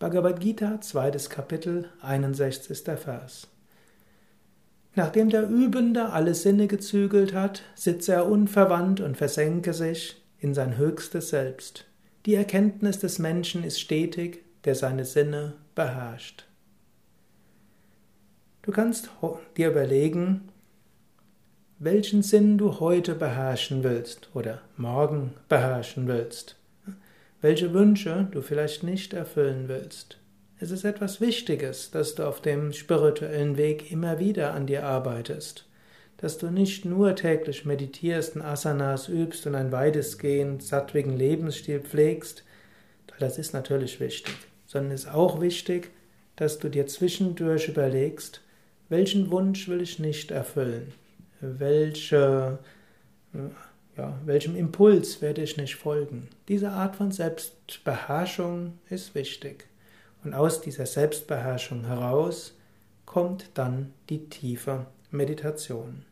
Bhagavad Gita, zweites Kapitel, 61. Vers. Nachdem der Übende alle Sinne gezügelt hat, sitze er unverwandt und versenke sich in sein höchstes Selbst. Die Erkenntnis des Menschen ist stetig, der seine Sinne beherrscht. Du kannst dir überlegen, welchen Sinn du heute beherrschen willst oder morgen beherrschen willst welche Wünsche du vielleicht nicht erfüllen willst. Es ist etwas Wichtiges, dass du auf dem spirituellen Weg immer wieder an dir arbeitest, dass du nicht nur täglich meditierst und Asanas übst und ein weitestgehend sattwigen Lebensstil pflegst, das ist natürlich wichtig, sondern es ist auch wichtig, dass du dir zwischendurch überlegst, welchen Wunsch will ich nicht erfüllen, welche ja, welchem Impuls werde ich nicht folgen? Diese Art von Selbstbeherrschung ist wichtig. Und aus dieser Selbstbeherrschung heraus kommt dann die tiefe Meditation.